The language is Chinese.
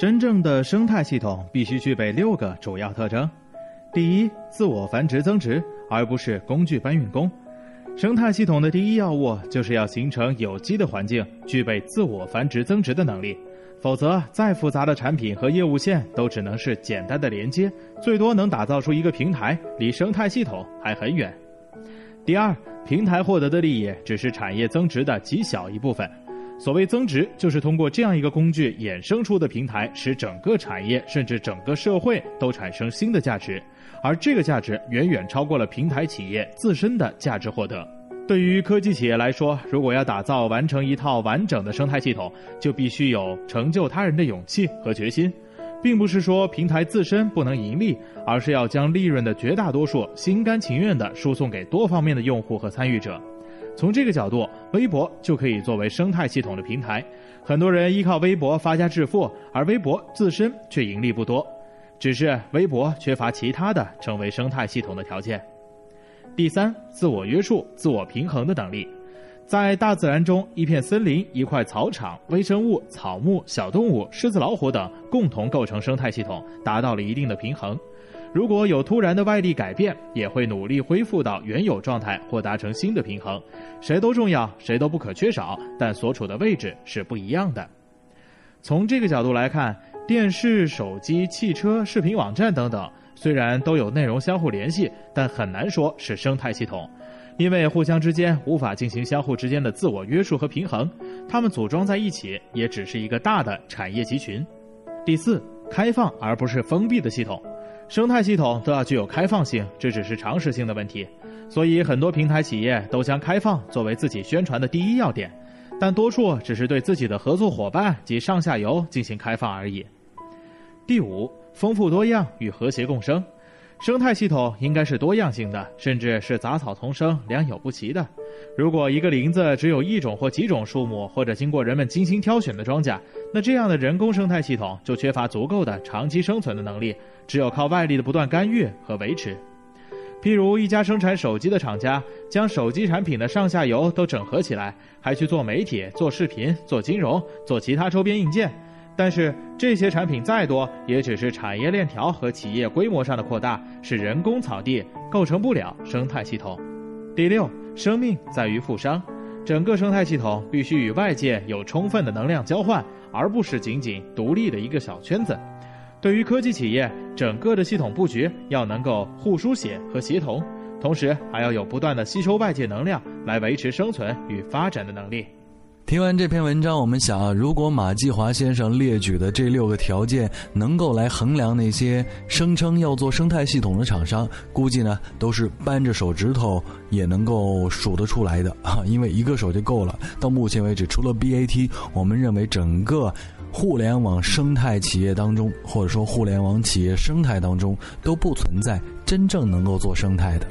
真正的生态系统必须具备六个主要特征：第一，自我繁殖增值，而不是工具搬运工。生态系统的第一要务就是要形成有机的环境，具备自我繁殖增值的能力。否则，再复杂的产品和业务线都只能是简单的连接，最多能打造出一个平台，离生态系统还很远。第二，平台获得的利益只是产业增值的极小一部分。所谓增值，就是通过这样一个工具衍生出的平台，使整个产业甚至整个社会都产生新的价值，而这个价值远远超过了平台企业自身的价值获得。对于科技企业来说，如果要打造完成一套完整的生态系统，就必须有成就他人的勇气和决心，并不是说平台自身不能盈利，而是要将利润的绝大多数心甘情愿地输送给多方面的用户和参与者。从这个角度，微博就可以作为生态系统的平台。很多人依靠微博发家致富，而微博自身却盈利不多，只是微博缺乏其他的成为生态系统的条件。第三，自我约束、自我平衡的能力。在大自然中，一片森林、一块草场、微生物、草木、小动物、狮子、老虎等共同构成生态系统，达到了一定的平衡。如果有突然的外力改变，也会努力恢复到原有状态或达成新的平衡。谁都重要，谁都不可缺少，但所处的位置是不一样的。从这个角度来看，电视、手机、汽车、视频网站等等，虽然都有内容相互联系，但很难说是生态系统，因为互相之间无法进行相互之间的自我约束和平衡。它们组装在一起，也只是一个大的产业集群。第四，开放而不是封闭的系统。生态系统都要具有开放性，这只是常识性的问题，所以很多平台企业都将开放作为自己宣传的第一要点，但多数只是对自己的合作伙伴及上下游进行开放而已。第五，丰富多样与和谐共生，生态系统应该是多样性的，甚至是杂草丛生、良莠不齐的。如果一个林子只有一种或几种树木，或者经过人们精心挑选的庄稼，那这样的人工生态系统就缺乏足够的长期生存的能力。只有靠外力的不断干预和维持，譬如一家生产手机的厂家，将手机产品的上下游都整合起来，还去做媒体、做视频、做金融、做其他周边硬件。但是这些产品再多，也只是产业链条和企业规模上的扩大，是人工草地，构成不了生态系统。第六，生命在于富商，整个生态系统必须与外界有充分的能量交换，而不是仅仅独立的一个小圈子。对于科技企业，整个的系统布局要能够互书写和协同，同时还要有不断的吸收外界能量来维持生存与发展的能力。听完这篇文章，我们想啊，如果马继华先生列举的这六个条件能够来衡量那些声称要做生态系统的厂商，估计呢都是扳着手指头也能够数得出来的啊，因为一个手就够了。到目前为止，除了 BAT，我们认为整个。互联网生态企业当中，或者说互联网企业生态当中，都不存在真正能够做生态的。